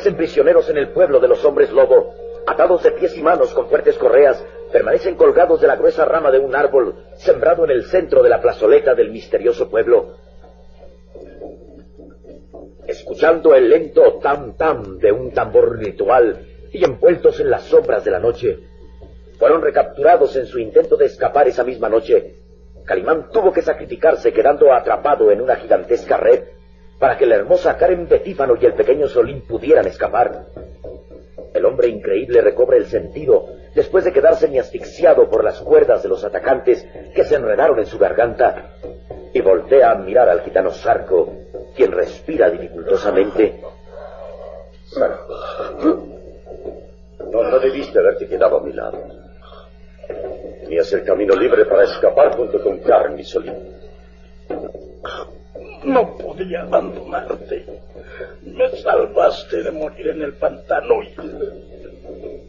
Permanecen prisioneros en el pueblo de los hombres lobo, atados de pies y manos con fuertes correas, permanecen colgados de la gruesa rama de un árbol sembrado en el centro de la plazoleta del misterioso pueblo. Escuchando el lento tam-tam de un tambor ritual y envueltos en las sombras de la noche, fueron recapturados en su intento de escapar esa misma noche. Calimán tuvo que sacrificarse quedando atrapado en una gigantesca red para que la hermosa Karen Betífano y el pequeño Solín pudieran escapar. El hombre increíble recobra el sentido después de quedarse asfixiado por las cuerdas de los atacantes que se enredaron en su garganta y voltea a mirar al gitano Sarco, quien respira dificultosamente. No, no debiste haberte quedado a mi lado. Tenías el camino libre para escapar junto con Karen y Solín. No podía abandonarte. Me salvaste de morir en el pantano y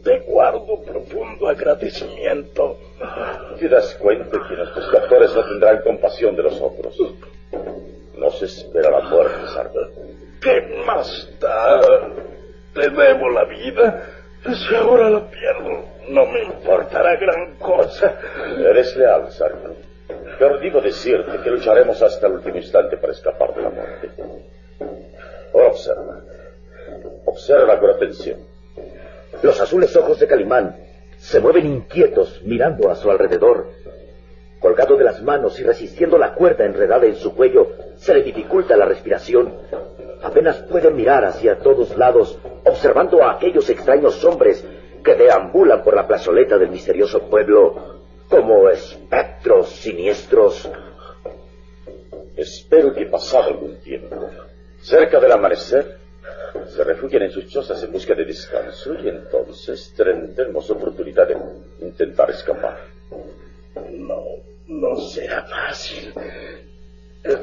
te guardo profundo agradecimiento. ¿Te das cuenta que nuestros captores no tendrán compasión de los otros? Nos espera la muerte, Sardo. ¿Qué más da? Te debo la vida. Si ahora la pierdo, no me importará gran cosa. Eres leal, Sardo. Pero digo decirte que lucharemos hasta el último instante para escapar de la muerte. observa. Observa con atención. Los azules ojos de Calimán se mueven inquietos mirando a su alrededor. Colgado de las manos y resistiendo la cuerda enredada en su cuello, se le dificulta la respiración. Apenas puede mirar hacia todos lados, observando a aquellos extraños hombres que deambulan por la plazoleta del misterioso pueblo como espectros siniestros. Espero que pasado algún tiempo, cerca del amanecer, se refugien en sus chozas en busca de descanso y entonces tendremos oportunidad de intentar escapar. No, no será fácil. Es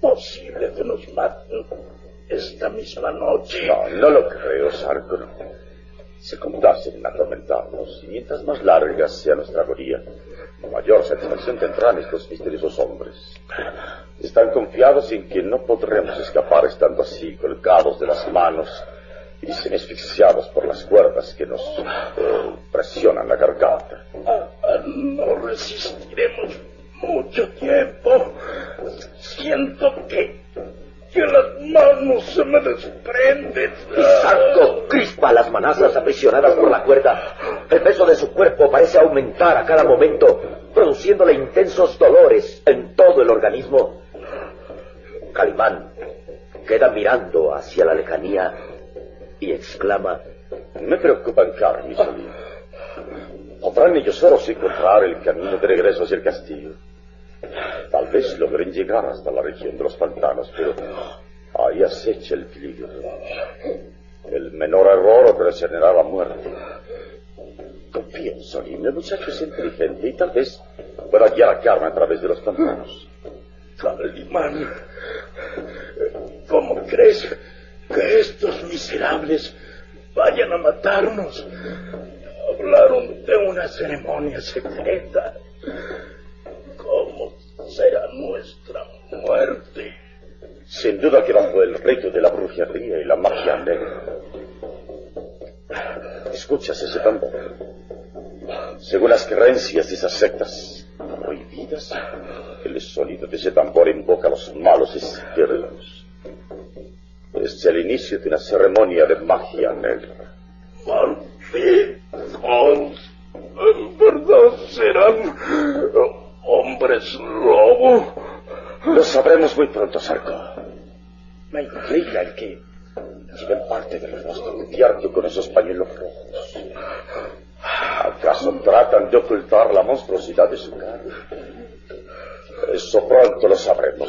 posible que nos maten esta misma noche. No, no lo creo, Sarko. Se complacen en atormentarnos, y mientras más larga sea nuestra agonía, mayor satisfacción tendrán estos misteriosos hombres. Están confiados en que no podremos escapar estando así, colgados de las manos y semi-asfixiados por las cuerdas que nos eh, presionan la garganta. Ah, ah, no resistiremos mucho tiempo. Siento que, que las manos se me desprenden. Manazas aprisionadas por la cuerda. El peso de su cuerpo parece aumentar a cada momento, produciéndole intensos dolores en todo el organismo. Calimán queda mirando hacia la lejanía y exclama, Me preocupan Carmen y Solín. ¿Podrán ellos solos encontrar el camino de regreso hacia el castillo? Tal vez logren llegar hasta la región de los pantanos, pero ahí acecha el peligro. El menor error ocasionará la muerte. Confío en el muchacho es inteligente y tal vez pueda guiar a Carmen a través de los pantanos. Calimán, ¿cómo crees que estos miserables vayan a matarnos? Hablaron de una ceremonia secreta. ¿Cómo será nuestra muerte? Sin duda que bajo el rito de la brujería y la magia negra. ¿Escuchas ese tambor? Según las creencias de esas sectas prohibidas, el sonido de ese tambor invoca a los malos espíritus. Es el inicio de una ceremonia de magia negra. ¡Malditos! En verdad serán hombres lobo. Lo sabremos muy pronto, Sarko. Me intriga el que lleven parte del rostro cubierto con esos pañuelos rojos. ¿Acaso tratan de ocultar la monstruosidad de su cara? Eso pronto lo sabremos.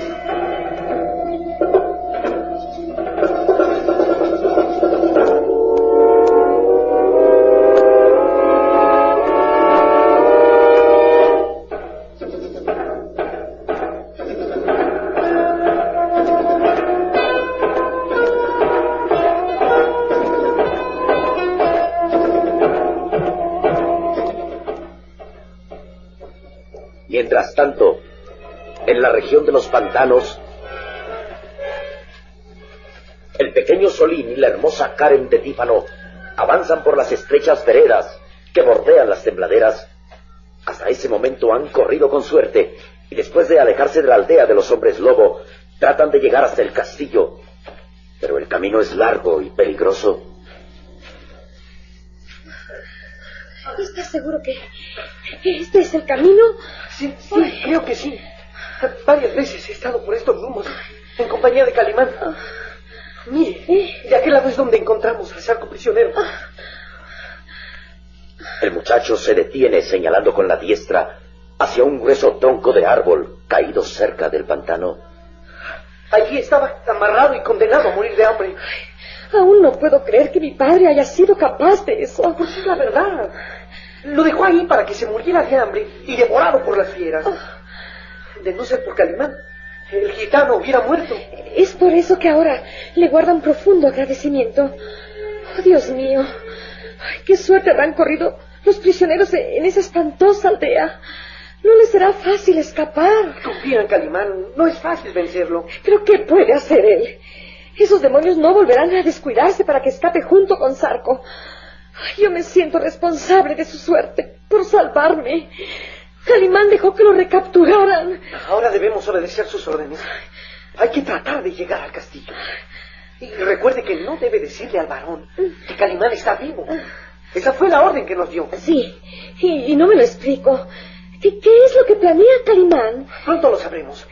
Mientras tanto, en la región de los pantanos, el pequeño Solín y la hermosa Karen de Tífano avanzan por las estrechas veredas que bordean las tembladeras. Hasta ese momento han corrido con suerte y después de alejarse de la aldea de los hombres lobo, tratan de llegar hasta el castillo. Pero el camino es largo y peligroso. ¿Estás seguro que, este es el camino? Sí, sí, creo que sí. Varias veces he estado por estos rumos en compañía de Calimán. Mire, de aquel lado es donde encontramos al sarco prisionero. El muchacho se detiene señalando con la diestra hacia un grueso tronco de árbol caído cerca del pantano. Allí estaba amarrado y condenado a morir de hambre. Aún no puedo creer que mi padre haya sido capaz de eso. Pues es la verdad. Lo dejó ahí para que se muriera de hambre y devorado por las fieras. De no ser por Calimán, el gitano hubiera muerto. Es por eso que ahora le guardan profundo agradecimiento. Oh, Dios mío. Ay, qué suerte habrán corrido los prisioneros en esa espantosa aldea. No les será fácil escapar. Confía en Calimán. No es fácil vencerlo. Pero ¿qué puede hacer él? Esos demonios no volverán a descuidarse para que escape junto con Sarco. Yo me siento responsable de su suerte por salvarme. Calimán dejó que lo recapturaran. Ahora debemos obedecer sus órdenes. Hay que tratar de llegar al castillo. Y recuerde que no debe decirle al varón que Calimán está vivo. Esa fue la orden que nos dio. Sí, y, y no me lo explico. ¿Qué, ¿Qué es lo que planea Calimán? Pronto lo sabremos.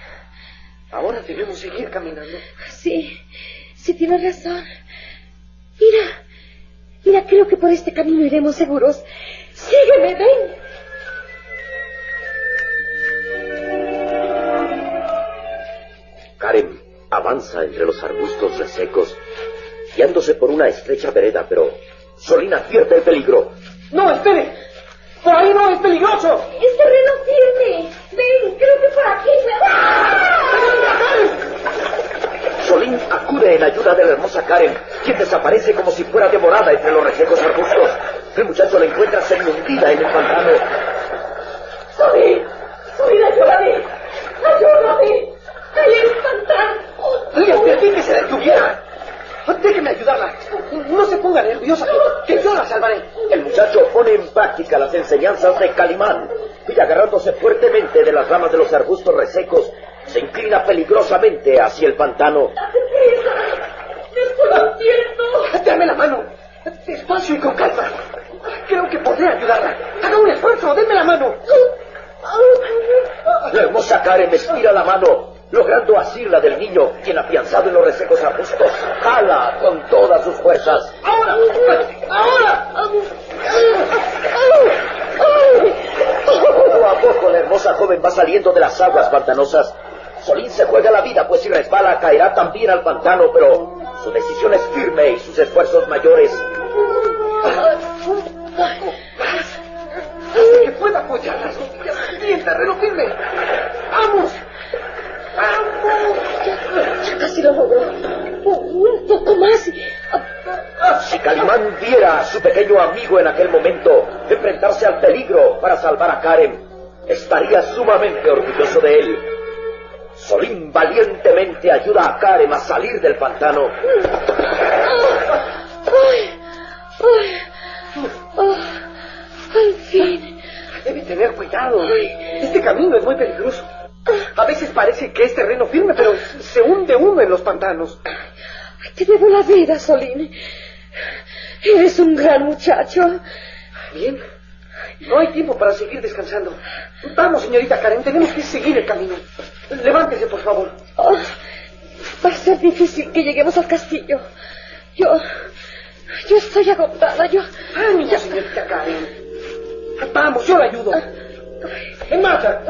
Ahora debemos seguir caminando. Sí, sí tienes razón. Mira, mira, creo que por este camino iremos seguros. Sígueme, ven. Karen avanza entre los arbustos resecos, guiándose por una estrecha vereda, pero Solín advierte el peligro. ¡No, espere! ¡Por ahí no, es peligroso! ¡Es terreno firme! ¡Ven, creo que por aquí! Solín acude en ayuda de la hermosa Karen, quien desaparece como si fuera devorada entre los resecos arbustos. El muchacho la encuentra semi-hundida en el pantano. ¡Solín! ¡Solín, ayúdame! ¡Ayúdame! ¡Ahí pantano! ¡Le advertí que se detuviera! Déjeme ayudarla. No se ponga nerviosa, que yo la salvaré. El muchacho pone en práctica las enseñanzas de Calimán y agarrándose fuertemente de las ramas de los arbustos resecos, se inclina peligrosamente hacia el pantano. ¡Me estoy hundiendo! Dame la mano. Despacio y con calma. Creo que podré ayudarla. Haga un esfuerzo, denme la mano. La hermosa Karen estira la mano, logrando asirla del niño, quien afianzado en los resecos arbustos, jala con todas sus fuerzas. ¡Ahora! ¡Ahora! Poco a poco la hermosa joven va saliendo de las aguas pantanosas. Solín se juega la vida, pues si resbala caerá también al pantano, pero su decisión es firme y sus esfuerzos mayores. Hasta que pueda apoyarlas. Bien, terreno firme. ¡Vamos! Ya casi lo logró. Un poco más. Si Calimán viera a su pequeño amigo en aquel momento enfrentarse al peligro para salvar a Karen, estaría sumamente orgulloso de él. Solín valientemente ayuda a Karen a salir del pantano. ¡Al fin! Debe tener cuidado. Este camino es muy peligroso. A veces parece que es terreno firme, pero se hunde uno en los pantanos. Ay, Te debo la vida, Solín. Eres un gran muchacho. Bien. No hay tiempo para seguir descansando. Vamos, señorita Karen, tenemos que seguir el camino. Levántese, por favor. Oh, va a ser difícil que lleguemos al castillo. Yo. Yo estoy agotada. Yo. Ánimo, señorita Karen. Vamos, yo la ayudo. En marcha.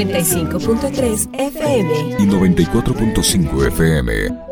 95.3 FM. y 94.5 FM.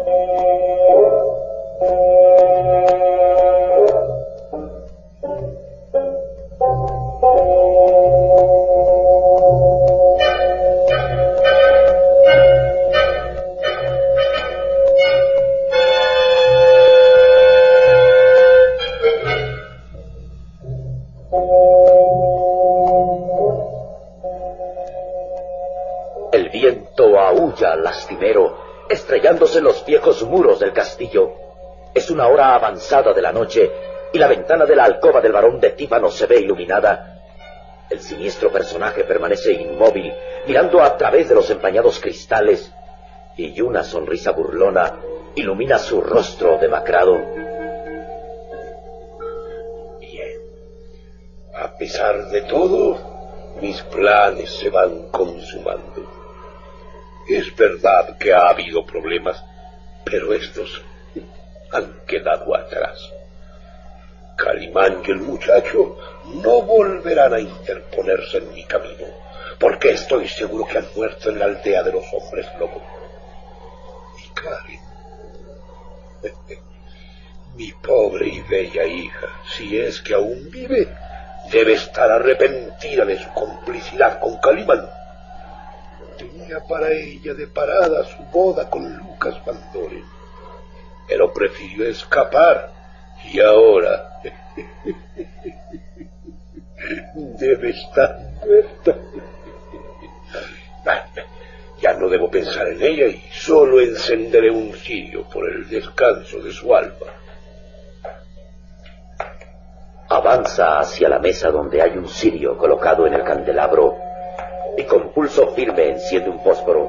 Estrellándose en los viejos muros del castillo. Es una hora avanzada de la noche y la ventana de la alcoba del varón de Tíbano se ve iluminada. El siniestro personaje permanece inmóvil, mirando a través de los empañados cristales, y una sonrisa burlona ilumina su rostro demacrado. Bien. A pesar de todo, mis planes se van consumando. Es verdad que ha habido problemas, pero estos han quedado atrás. Calimán y el muchacho no volverán a interponerse en mi camino, porque estoy seguro que han muerto en la aldea de los hombres lobos. Y Karen, mi pobre y bella hija, si es que aún vive, debe estar arrepentida de su complicidad con Calimán. Tenía para ella de parada su boda con Lucas Van pero prefirió escapar y ahora debe estar muerta. Ya no no debo pensar en ella y solo encenderé un cirio por el descanso de su alma. Avanza hacia la mesa donde hay un cirio colocado en el candelabro y con pulso firme enciende un fósforo.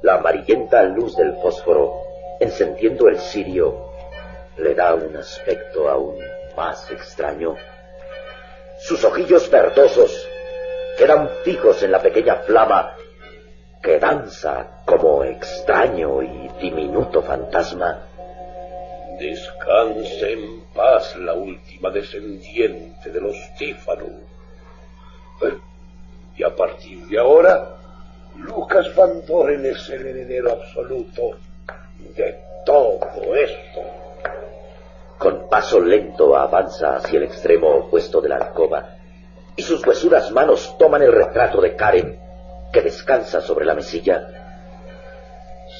La amarillenta luz del fósforo, encendiendo el cirio, le da un aspecto aún más extraño. Sus ojillos verdosos quedan fijos en la pequeña flama que danza como extraño y diminuto fantasma. Descanse en paz la última descendiente de los Tífano. Y a partir de ahora, Lucas Van Doren es el heredero absoluto de todo esto. Con paso lento avanza hacia el extremo opuesto de la alcoba y sus huesudas manos toman el retrato de Karen que descansa sobre la mesilla.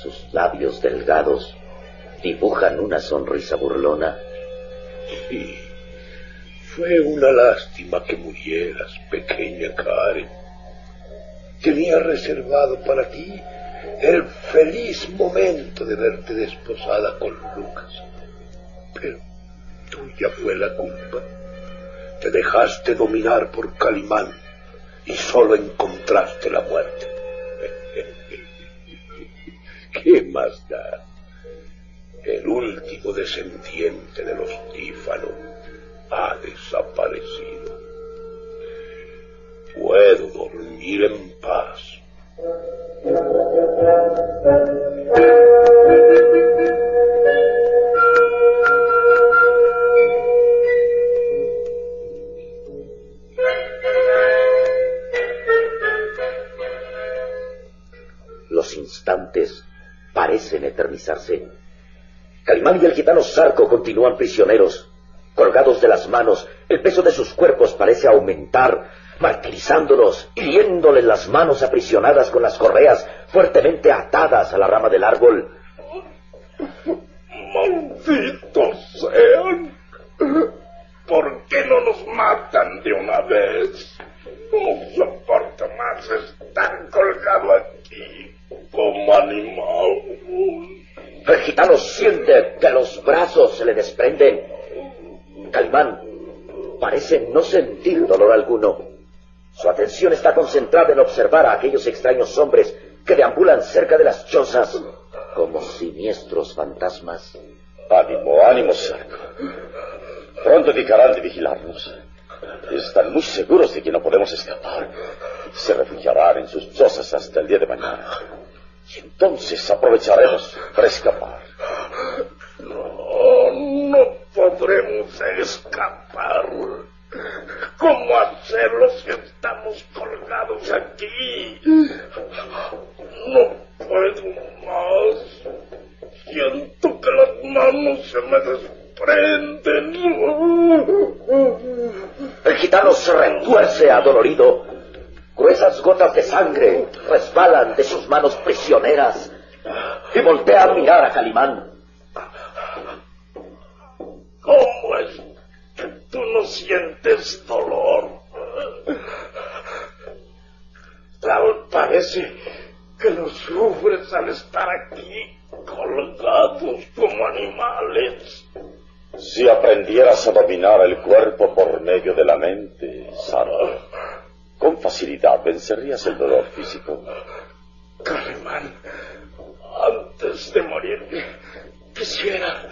Sus labios delgados dibujan una sonrisa burlona. Sí, fue una lástima que murieras, pequeña Karen. Tenía reservado para ti el feliz momento de verte desposada con Lucas. Pero tuya fue la culpa. Te dejaste dominar por Calimán y solo encontraste la muerte. ¿Qué más da? El último descendiente de los Tífano ha desaparecido. Puedo dormir en paz. Los instantes parecen eternizarse. Calimán y el gitano Zarco continúan prisioneros. Colgados de las manos, el peso de sus cuerpos parece aumentar, martirizándolos, hiriéndoles las manos aprisionadas con las correas fuertemente atadas a la rama del árbol. ¡Malditos sean! ¿Por qué no nos matan de una vez? No soporto más estar colgado aquí como animal. El gitano siente que los brazos se le desprenden. Calimán parece no sentir dolor alguno. Su atención está concentrada en observar a aquellos extraños hombres que deambulan cerca de las chozas como siniestros fantasmas. Ánimo, ánimo, Sarco. Pronto dejarán de vigilarnos. Están muy seguros de que no podemos escapar. Se refugiarán en sus chozas hasta el día de mañana. Y entonces aprovecharemos para escapar. No, no podremos escapar. ¿Cómo hacerlo si estamos colgados aquí? No puedo más. Siento que las manos se me desprenden. El gitano se retuerce adolorido. Gruesas gotas de sangre resbalan de sus manos prisioneras y voltea a mirar a Calimán. No sientes dolor? Tal parece que lo sufres al estar aquí colgados como animales. Si aprendieras a dominar el cuerpo por medio de la mente, Sarko, con facilidad vencerías el dolor físico. Calimán, antes de morir, quisiera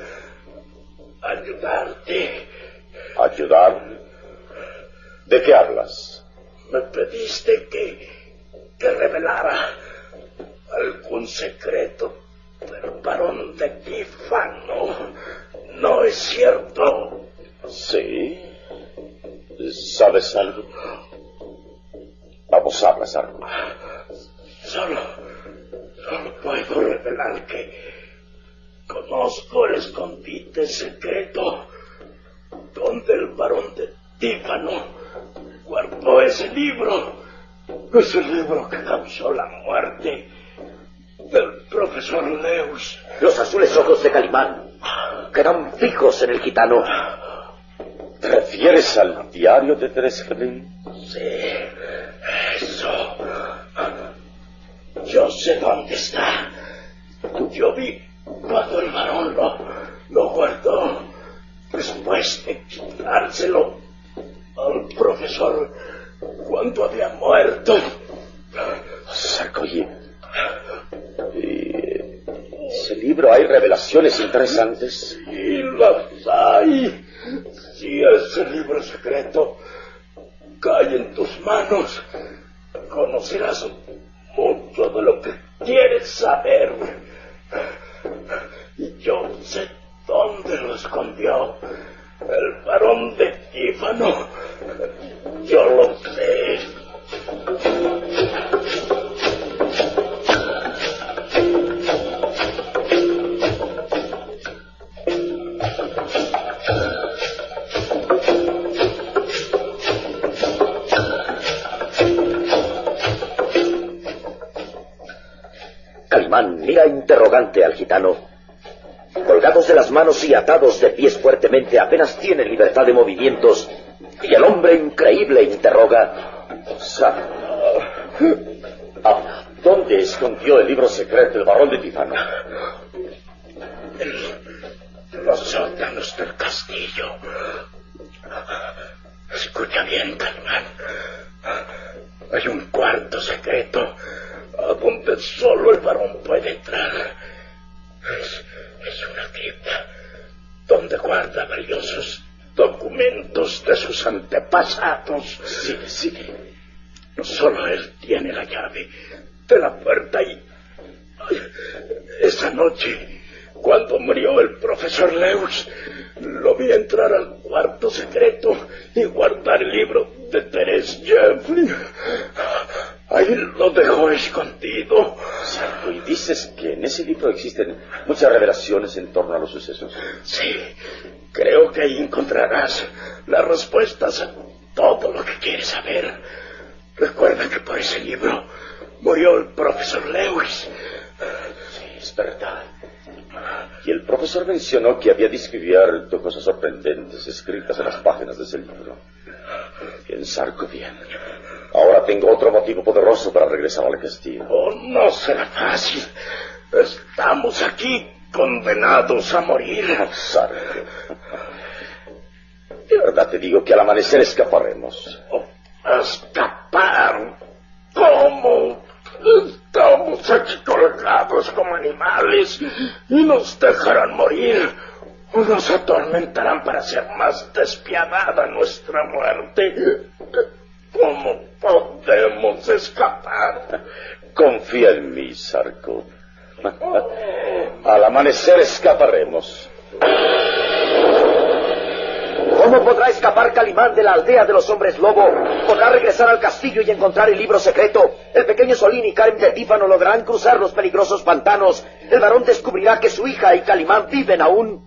ayudarte. ¿Ayudar? ¿De qué hablas? Me pediste que, que revelara algún secreto del varón de Tifano. ¿No es cierto? Sí. ¿Sabes algo? Vamos, habla, Sarko. Solo, solo puedo revelar que conozco el escondite secreto donde el varón de Tífano guardó ese libro. Ese libro que causó la muerte del profesor Leus. Los azules ojos de Calimán quedan fijos en el gitano. ¿Te refieres al diario de Tresflin? Sí, eso. Yo sé dónde está. Yo vi cuando el varón lo, lo guardó después de quitárselo al profesor cuando había muerto. Sarkozy. ¿En ese libro hay revelaciones interesantes? Y las hay. Si ese libro secreto cae en tus manos, conocerás mucho de lo que quieres saber. Y yo sé dónde lo escondió el varón de Tífano. Yo lo sé. Calimán mira interrogante al gitano. Colgados de las manos y atados de pies fuertemente, apenas tiene libertad de movimientos. Y el hombre increíble interroga. Ah, ¿Dónde escondió el libro secreto el varón de Tífano? En los sótanos del castillo. Escucha bien, Calimán. Hay un cuarto secreto a donde solo el varón puede entrar. Es, donde guarda valiosos documentos de sus antepasados. Sigue, sigue. Solo él tiene la llave de la puerta y... Esa noche, cuando murió el profesor Lewis, lo vi entrar al cuarto secreto y guardar el libro de Terence Jeffrey. Ahí lo dejó escondido. Sarko, y dices que en ese libro existen muchas revelaciones en torno a los sucesos. Sí, creo que ahí encontrarás las respuestas a todo lo que quieres saber. Recuerda que por ese libro murió el profesor Lewis. Sí, es verdad. Y el profesor mencionó que había descubierto cosas sorprendentes escritas en las páginas de ese libro. Bien, Sarko, bien. Ahora tengo otro motivo poderoso para regresar al castillo. Oh, no será fácil. Estamos aquí condenados a morir. Sarko. De verdad te digo que al amanecer escaparemos. Oh, escapar. ¿Cómo? Estamos aquí colgados como animales y nos dejarán morir. O nos atormentarán para hacer más despiadada nuestra muerte. ¿Cómo podemos escapar? Confía en mí, Sarko. Al amanecer escaparemos. ¿Cómo podrá escapar Calimán de la aldea de los hombres lobo? ¿Podrá regresar al castillo y encontrar el libro secreto? El pequeño Solín y Karen de Tífano lograrán cruzar los peligrosos pantanos. El varón descubrirá que su hija y Calimán viven aún.